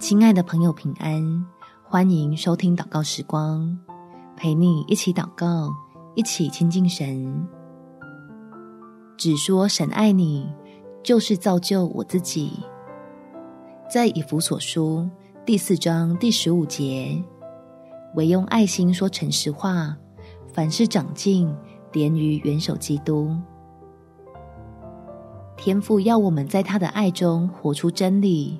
亲爱的朋友，平安！欢迎收听祷告时光，陪你一起祷告，一起亲近神。只说神爱你，就是造就我自己。在以弗所书第四章第十五节，唯用爱心说诚实话，凡事长进，连于元首基督。天父要我们在他的爱中活出真理。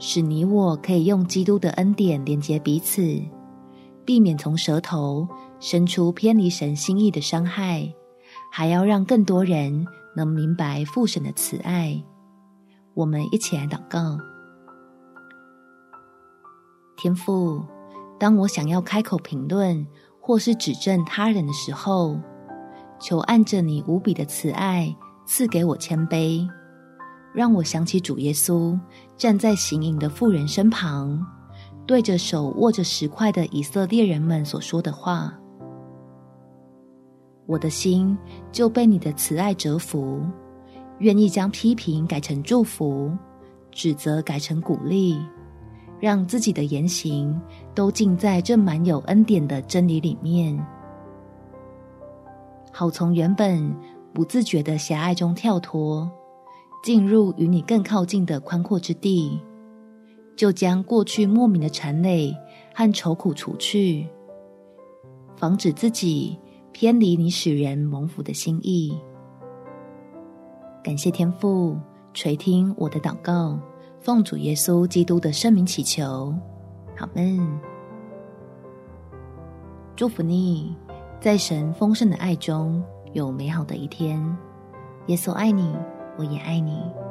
使你我可以用基督的恩典连接彼此，避免从舌头生出偏离神心意的伤害，还要让更多人能明白父神的慈爱。我们一起来祷告：天父，当我想要开口评论或是指正他人的时候，求按着你无比的慈爱赐给我谦卑。让我想起主耶稣站在行淫的妇人身旁，对着手握着石块的以色列人们所说的话。我的心就被你的慈爱折服，愿意将批评改成祝福，指责改成鼓励，让自己的言行都尽在这满有恩典的真理里面，好从原本不自觉的狭隘中跳脱。进入与你更靠近的宽阔之地，就将过去莫名的缠累和愁苦除去，防止自己偏离你使人蒙福的心意。感谢天父垂听我的祷告，奉主耶稣基督的圣名祈求，好们。祝福你，在神丰盛的爱中有美好的一天。耶稣爱你。我也爱你。